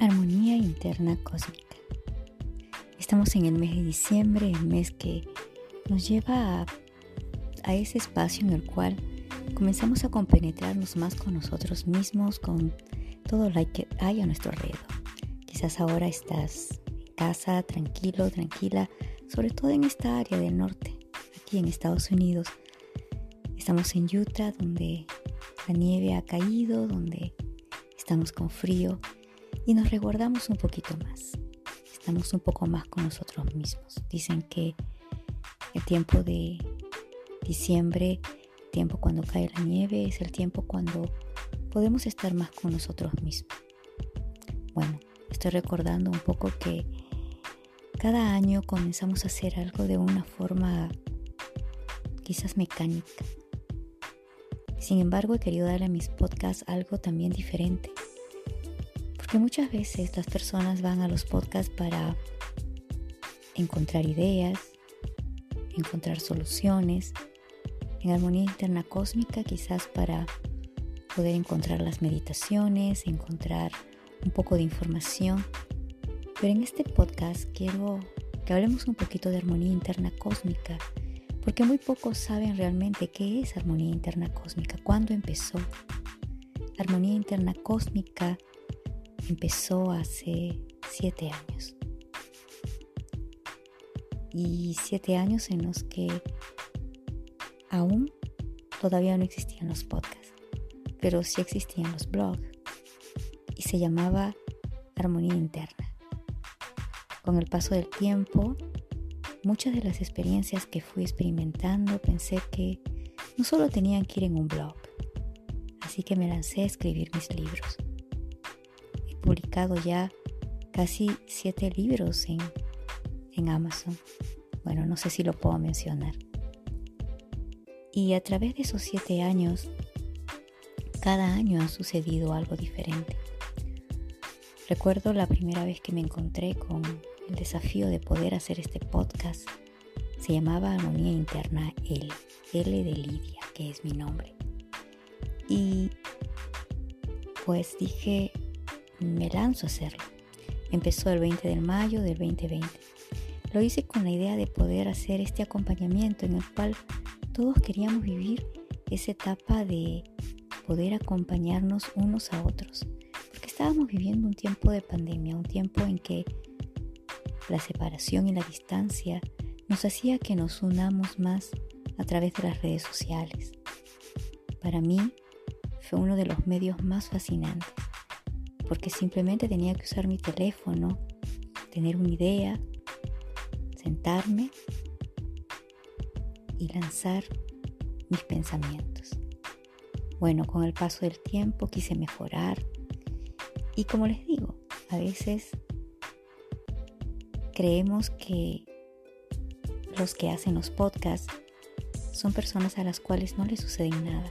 Armonía interna cósmica. Estamos en el mes de diciembre, el mes que nos lleva a, ese espacio en el cual comenzamos a compenetrarnos más con nosotros mismos, con todo lo que hay a nuestro alrededor. Quizás ahora estás en casa, tranquilo, tranquila, sobre todo en esta área del norte, aquí en Estados Unidos. Estamos en Utah, donde la nieve ha caído, donde estamos con frío y nos resguardamos un poquito más. Estamos un poco más con nosotros mismos. Dicen que el tiempo de diciembre, tiempo cuando cae la nieve, es el tiempo cuando podemos estar más con nosotros mismos. Bueno, estoy recordando un poco que cada año comenzamos a hacer algo de una forma quizás mecánica. Sin embargo, he querido darle a mis podcasts algo también diferente porque muchas veces las personas van a los podcasts para encontrar ideas, encontrar soluciones, en armonía interna cósmica quizás para poder encontrar las meditaciones, encontrar un poco de información. Pero en este podcast quiero que hablemos un poquito de armonía interna cósmica, porque muy pocos saben realmente qué es armonía interna cósmica, cuándo empezó. Armonía interna cósmica empezó hace siete años. Y siete años en los que aún todavía no existían los podcasts, pero sí existían los blogs. Y se llamaba Armonía Interna. Con el paso del tiempo, muchas de las experiencias que fui experimentando pensé que no solo tenían que ir en un blog, así que me lancé a escribir mis libros publicado ya casi siete libros en, en Amazon. Bueno, no sé si lo puedo mencionar. Y a través de esos siete años, cada año ha sucedido algo diferente. Recuerdo la primera vez que me encontré con el desafío de poder hacer este podcast. Se llamaba Armonía Interna L, L de Lidia, que es mi nombre. Y pues dije, me lanzo a hacerlo. Empezó el 20 de mayo del 2020. Lo hice con la idea de poder hacer este acompañamiento en el cual todos queríamos vivir esa etapa de poder acompañarnos unos a otros. Porque estábamos viviendo un tiempo de pandemia, un tiempo en que la separación y la distancia nos hacía que nos unamos más a través de las redes sociales. Para mí fue uno de los medios más fascinantes porque simplemente tenía que usar mi teléfono, tener una idea, sentarme y lanzar mis pensamientos. Bueno, con el paso del tiempo quise mejorar y como les digo, a veces creemos que los que hacen los podcasts son personas a las cuales no les sucede nada.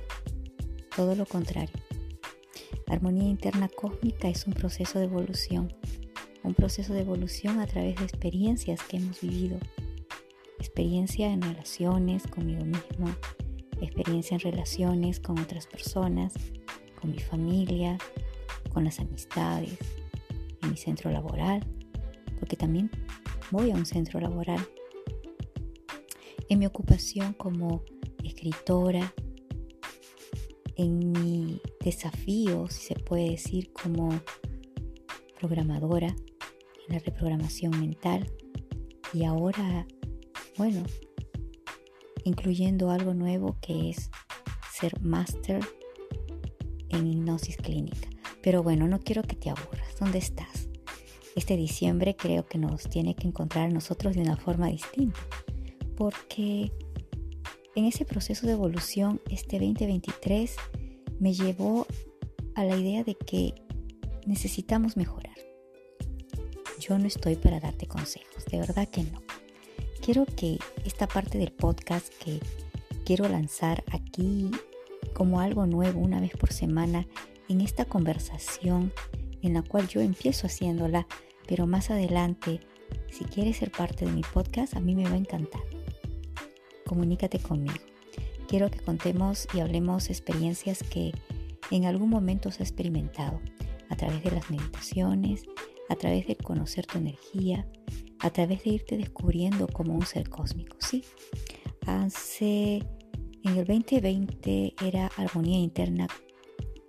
Todo lo contrario. Armonía interna cósmica es un proceso de evolución, un proceso de evolución a través de experiencias que hemos vivido. Experiencia en relaciones conmigo mismo, experiencia en relaciones con otras personas, con mi familia, con las amistades, en mi centro laboral, porque también voy a un centro laboral, en mi ocupación como escritora, en mi desafío, si se puede decir, como programadora en la reprogramación mental y ahora, bueno, incluyendo algo nuevo que es ser máster en hipnosis clínica. Pero bueno, no quiero que te aburras. ¿Dónde estás? Este diciembre creo que nos tiene que encontrar a nosotros de una forma distinta, porque En ese proceso de evolución, este 2023 me llevó a la idea de que necesitamos mejorar. Yo no estoy para darte consejos, de verdad que no. Quiero que esta parte del podcast que quiero lanzar aquí como algo nuevo una vez por semana en esta conversación en la cual yo empiezo haciéndola, pero más adelante, si quieres ser parte de mi podcast, a mí me va a encantar. Comunícate conmigo. Quiero que contemos y hablemos experiencias que en algún momento has experimentado a través de las meditaciones, a través de conocer tu energía, a través de irte descubriendo como un ser cósmico. Sí, hace en el 2020 era Armonía Interna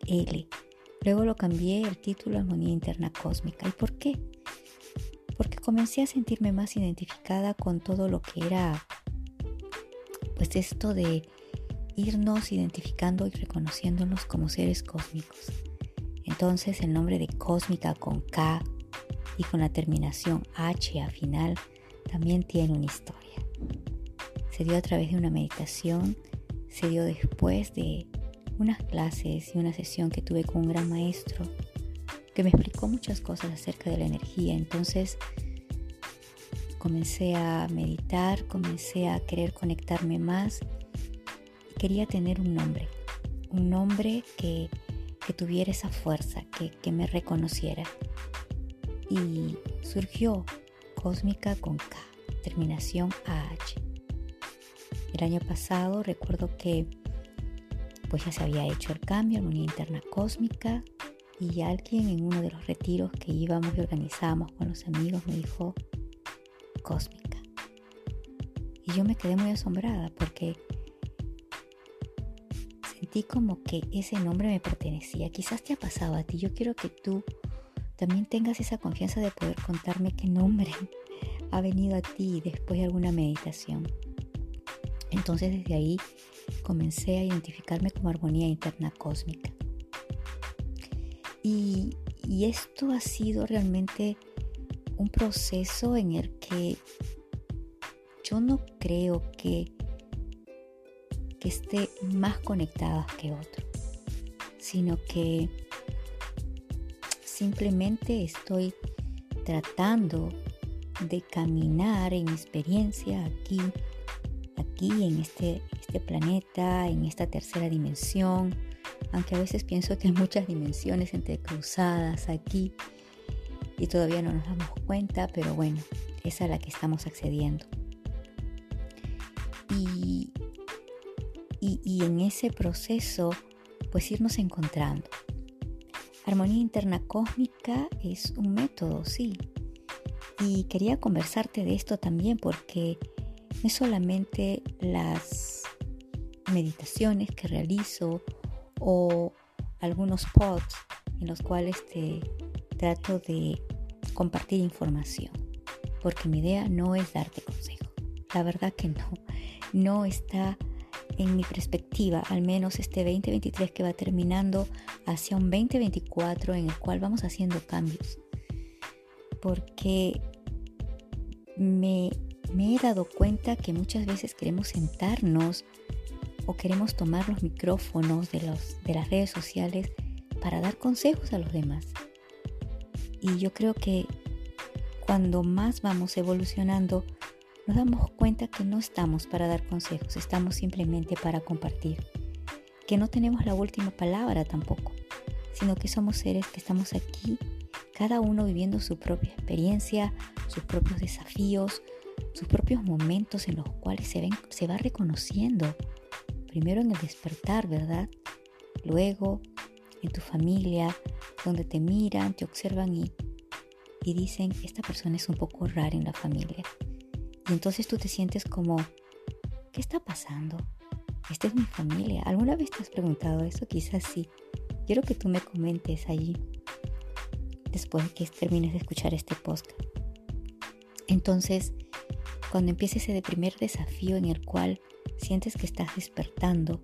L. Luego lo cambié el título Armonía Interna Cósmica. ¿Y por qué? Porque comencé a sentirme más identificada con todo lo que era, pues esto de irnos identificando y reconociéndonos como seres cósmicos. Entonces el nombre de cósmica con K y con la terminación H al final también tiene una historia. Se dio a través de una meditación, se dio después de unas clases y una sesión que tuve con un gran maestro que me explicó muchas cosas acerca de la energía. Entonces comencé a meditar, comencé a querer conectarme más quería tener un nombre, un nombre que, tuviera esa fuerza, que, que me reconociera. Y surgió Cósmica con K, terminación AH. El año pasado recuerdo que pues ya se había hecho el cambio, la unidad interna cósmica, y alguien en uno de los retiros que íbamos y organizábamos con los amigos me dijo cósmica. Y yo me quedé muy asombrada porque como que ese nombre me pertenecía. Quizás te ha pasado a ti. Yo quiero que tú también tengas esa confianza de poder contarme qué nombre ha venido a ti después de alguna meditación. Entonces desde ahí comencé a identificarme como armonía interna cósmica. Y esto ha sido realmente un proceso en el que yo no creo que que esté más conectada que otro, sino que simplemente estoy tratando de caminar en experiencia aquí, aquí en este, este planeta, en esta tercera dimensión, aunque a veces pienso que hay muchas dimensiones entrecruzadas aquí y todavía no nos damos cuenta, pero bueno, es la que estamos accediendo. Y y, en ese proceso pues irnos encontrando. Armonía interna cósmica es un método, sí. Y quería conversarte de esto también porque no es solamente las meditaciones que realizo o algunos pods en los cuales te trato de compartir información, porque mi idea no es darte consejo. La verdad que no, no está en mi perspectiva, al menos este 2023 que va terminando hacia un 2024 en el cual vamos haciendo cambios. Porque me, he dado cuenta que muchas veces queremos sentarnos o queremos tomar los micrófonos de, los, de las redes sociales para dar consejos a los demás. Y yo creo que cuando más vamos evolucionando, nos damos cuenta que no estamos para dar consejos, estamos simplemente para compartir, que no tenemos la última palabra tampoco, sino que somos seres que estamos aquí, cada uno viviendo su propia experiencia, sus propios desafíos, sus propios momentos en los cuales se, ven, se va reconociendo, primero en el despertar, ¿verdad? Luego en tu familia, donde te miran, te observan y, y dicen, esta persona es un poco rara en la familia y entonces tú te sientes como, ¿qué está pasando? Esta es mi familia. ¿Alguna vez te has preguntado eso? Quizás sí. Quiero que tú me comentes allí después de que termines de escuchar este podcast. Entonces, cuando empiece ese primer desafío en el cual sientes que estás despertando,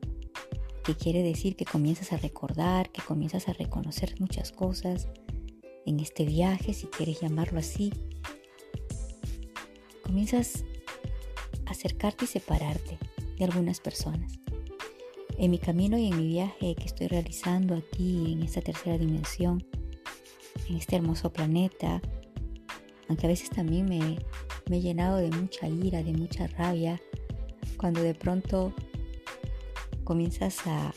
que quiere decir que comienzas a recordar, que comienzas a reconocer muchas cosas en este viaje, si quieres llamarlo así, comienzas a acercarte y separarte de algunas personas. En mi camino y en mi viaje que estoy realizando aquí en esta tercera dimensión, en este hermoso planeta, aunque a veces también me, me he llenado de mucha ira, de mucha rabia, cuando de pronto comienzas a,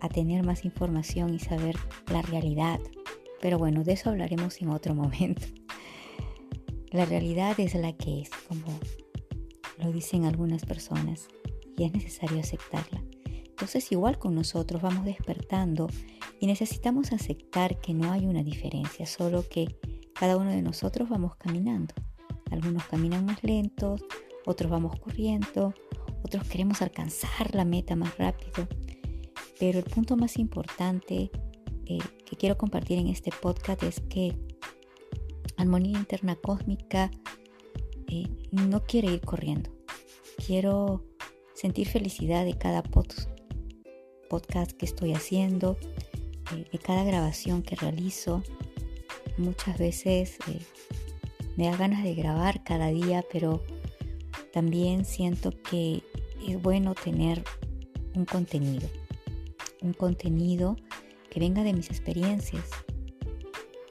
a tener más información y saber la realidad. Pero bueno, de eso hablaremos en otro momento. La realidad es la que es, como lo dicen algunas personas, y es necesario aceptarla. Entonces igual con nosotros vamos despertando y necesitamos aceptar que no hay una diferencia, solo que cada uno de nosotros vamos caminando. Algunos caminan más lentos, otros vamos corriendo, otros queremos alcanzar la meta más rápido. Pero el punto más importante eh, que quiero compartir en este podcast es que Armonía Interna Cósmica eh, no quiere ir corriendo. Quiero sentir felicidad de cada podcast que estoy haciendo, eh, de cada grabación que realizo. Muchas veces me da ganas de grabar cada día, pero también siento que es bueno tener un contenido, un contenido que venga de mis experiencias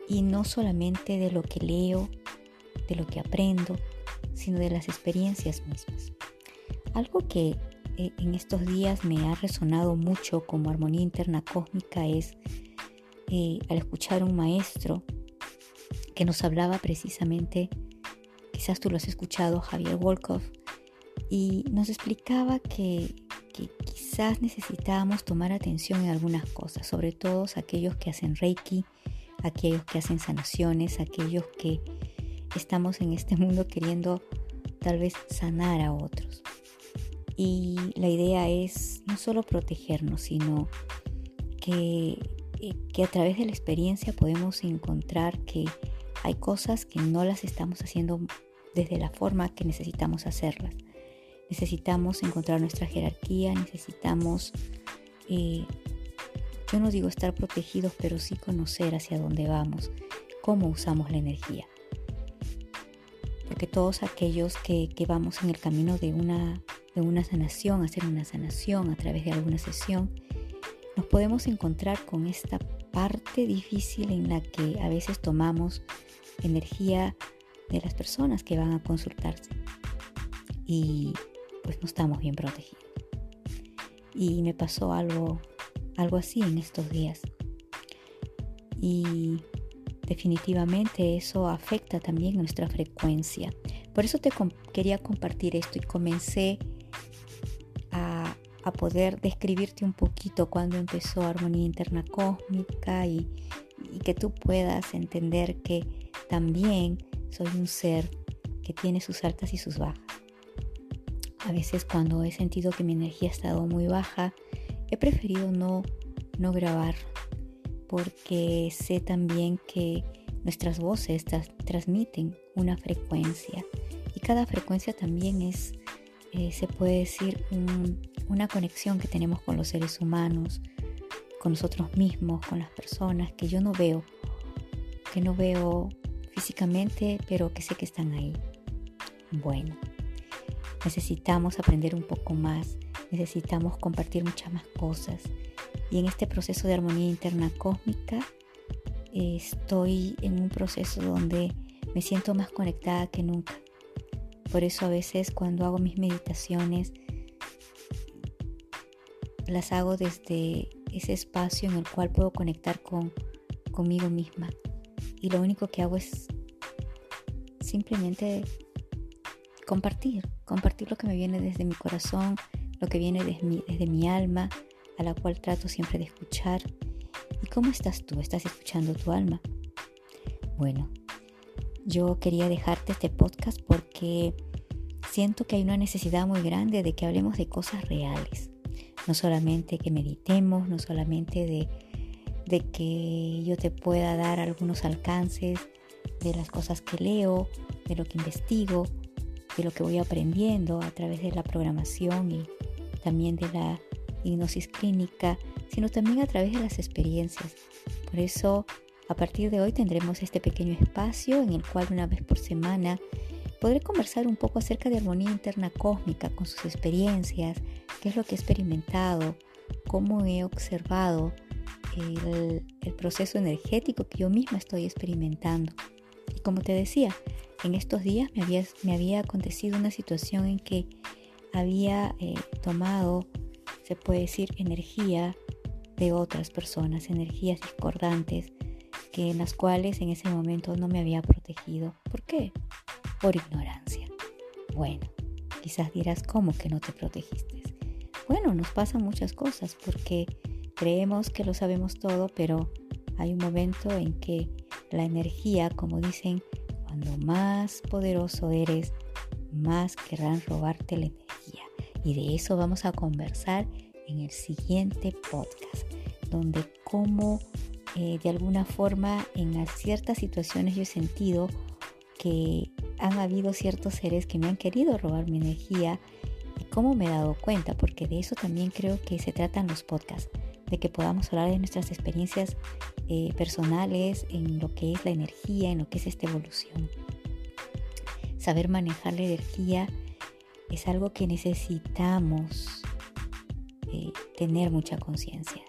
y no solamente de lo que leo, de lo que aprendo, sino de las experiencias mismas. Algo que eh, en estos días me ha resonado mucho como armonía interna cósmica es eh, al escuchar un maestro que nos hablaba precisamente quizás tú lo has escuchado, Javier Wolkoff, y nos explicaba que, quizás necesitábamos tomar atención en algunas cosas, sobre todo aquellos que hacen Reiki, aquellos que hacen sanaciones, aquellos que estamos en este mundo queriendo tal vez sanar a otros. Y la idea es no solo protegernos, sino que, que a través de la experiencia podemos encontrar que hay cosas que no las estamos haciendo desde la forma que necesitamos hacerlas. Necesitamos encontrar nuestra jerarquía, necesitamos, eh, yo no digo estar protegidos, pero sí conocer hacia dónde vamos, cómo usamos la energía. Porque todos aquellos que, que vamos en el camino de una, de una sanación, hacer una sanación a través de alguna sesión, nos podemos encontrar con esta parte difícil en la que a veces tomamos energía de las personas que van a consultarse y pues no estamos bien protegidos. Y me pasó algo, algo así en estos días. Y definitivamente eso afecta también nuestra frecuencia. Por eso te quería compartir esto y comencé a, a, poder describirte un poquito cuando empezó Armonía Interna Cósmica y, y que tú puedas entender que también soy un ser que tiene sus altas y sus bajas. A veces cuando he sentido que mi energía ha estado muy baja, he preferido no, no grabar porque sé también que nuestras voces transmiten una frecuencia y cada frecuencia también es, eh, se puede decir, una conexión que tenemos con los seres humanos, con nosotros mismos, con las personas que yo no veo, que no veo físicamente, pero que sé que están ahí. Bueno, necesitamos aprender un poco más, necesitamos compartir muchas más cosas. Y en este proceso de armonía interna cósmica, estoy en un proceso donde me siento más conectada que nunca. Por eso a veces cuando hago mis meditaciones, las hago desde ese espacio en el cual puedo conectar con, conmigo misma y lo único que hago es simplemente compartir, compartir lo que me viene desde mi corazón, lo que viene desde mi, alma, a la cual trato siempre de escuchar. ¿Y cómo estás tú? ¿Estás escuchando tu alma? Bueno, yo quería dejarte este podcast porque siento que hay una necesidad muy grande de que hablemos de cosas reales. No solamente que meditemos, no solamente de de que yo te pueda dar algunos alcances de las cosas que leo, de lo que investigo, de lo que voy aprendiendo a través de la programación y también de la hipnosis clínica, sino también a través de las experiencias. Por eso, a partir de hoy tendremos este pequeño espacio en el cual una vez por semana podré conversar un poco acerca de armonía interna cósmica con sus experiencias, qué es lo que he experimentado, cómo he observado el, proceso energético que yo misma estoy experimentando. Y como te decía, en estos días me había, me había acontecido una situación en que había eh, tomado, se puede decir, energía de otras personas, energías discordantes, que en las cuales en ese momento no me había protegido. ¿Por qué? Por ignorancia. Bueno, quizás dirás, ¿cómo que no te protegiste? Bueno, nos pasan muchas cosas porque creemos que lo sabemos todo, pero hay un momento en que la energía, como dicen, cuando más poderoso eres, más querrán robarte la energía. Y de eso vamos a conversar en el siguiente podcast, donde como eh, de alguna forma en ciertas situaciones yo he sentido que han habido ciertos seres que me han querido robar mi energía y cómo me he dado cuenta, porque de eso también creo que se tratan los podcasts, de que podamos hablar de nuestras experiencias eh, personales en lo que es la energía, en lo que es esta evolución. Saber manejar la energía es algo que necesitamos eh, tener mucha conciencia.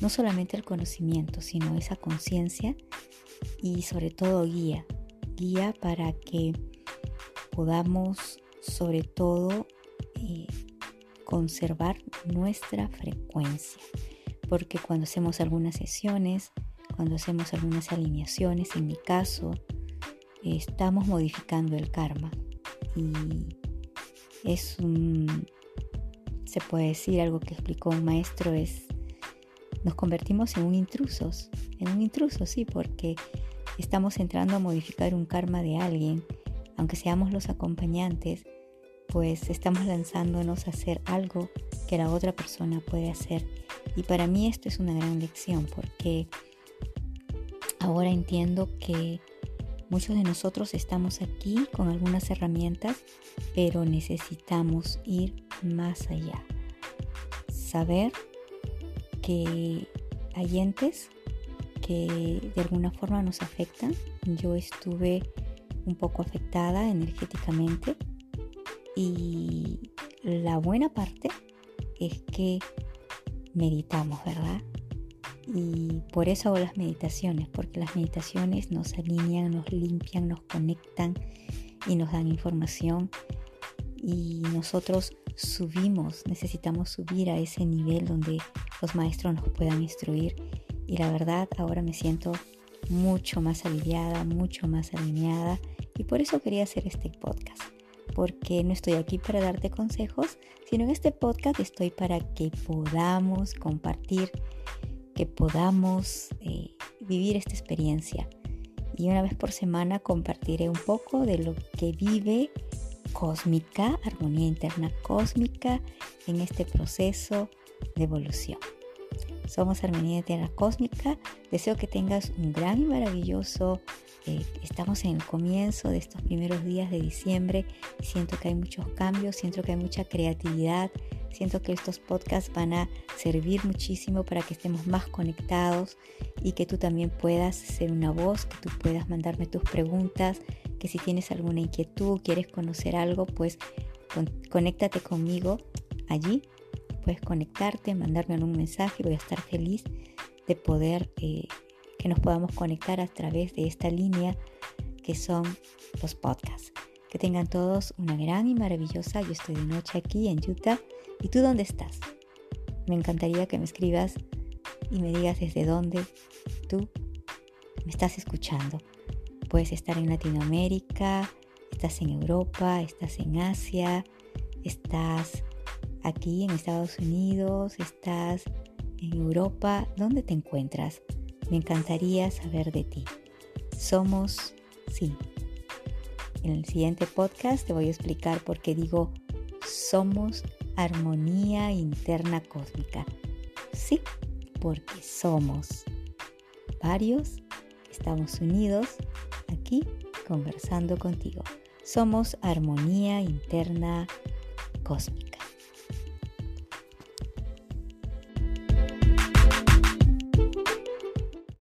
No solamente el conocimiento, sino esa conciencia y sobre todo guía, guía para que podamos sobre todo eh, conservar nuestra frecuencia, porque cuando hacemos algunas sesiones, cuando hacemos algunas alineaciones, en mi caso, estamos modificando el karma y es un, se puede decir algo que explicó un maestro, es nos convertimos en un intrusos, en un intruso, sí, porque estamos entrando a modificar un karma de alguien, aunque seamos los acompañantes, pues estamos lanzándonos a hacer algo que la otra persona puede hacer. Y para mí esto es una gran lección porque ahora entiendo que muchos de nosotros estamos aquí con algunas herramientas, pero necesitamos ir más allá. Saber que hay entes que de alguna forma nos afectan. Yo estuve un poco afectada energéticamente y la buena parte es que meditamos, ¿verdad? Y por eso hago las meditaciones, porque las meditaciones nos alinean, nos limpian, nos conectan y nos dan información. Y nosotros subimos, necesitamos subir a ese nivel donde los maestros nos puedan instruir. Y la verdad, ahora me siento mucho más aliviada, mucho más alineada. Y por eso quería hacer este podcast. Porque no estoy aquí para darte consejos, sino en este podcast estoy para que podamos compartir, que podamos eh, vivir esta experiencia. Y una vez por semana compartiré un poco de lo que vive cósmica, armonía interna cósmica en este proceso de evolución. Somos Armonía Interna Cósmica. Deseo que tengas un gran y maravilloso. Eh, estamos en el comienzo de estos primeros días de diciembre. Siento que hay muchos cambios, siento que hay mucha creatividad. Siento que estos podcasts van a servir muchísimo para que estemos más conectados y que tú también puedas ser una voz, que tú puedas mandarme tus preguntas, que si tienes alguna inquietud, quieres conocer algo, pues conéctate conmigo allí. Puedes conectarte, mandarme un mensaje, voy a estar feliz de poder eh, que nos podamos conectar a través de esta línea que son los podcasts. Que tengan todos una gran y maravillosa. Yo estoy de noche aquí en Utah. ¿Y tú dónde estás? Me encantaría que me escribas y me digas desde dónde tú me estás escuchando. Puedes estar en Latinoamérica, estás en Europa, estás en Asia, estás aquí en Estados Unidos, estás en Europa, ¿dónde te encuentras? Me encantaría saber de ti. Somos, sí. En el siguiente podcast te voy a explicar por qué digo somos armonía interna cósmica. Sí, porque somos varios, estamos unidos aquí conversando contigo. Somos armonía interna cósmica.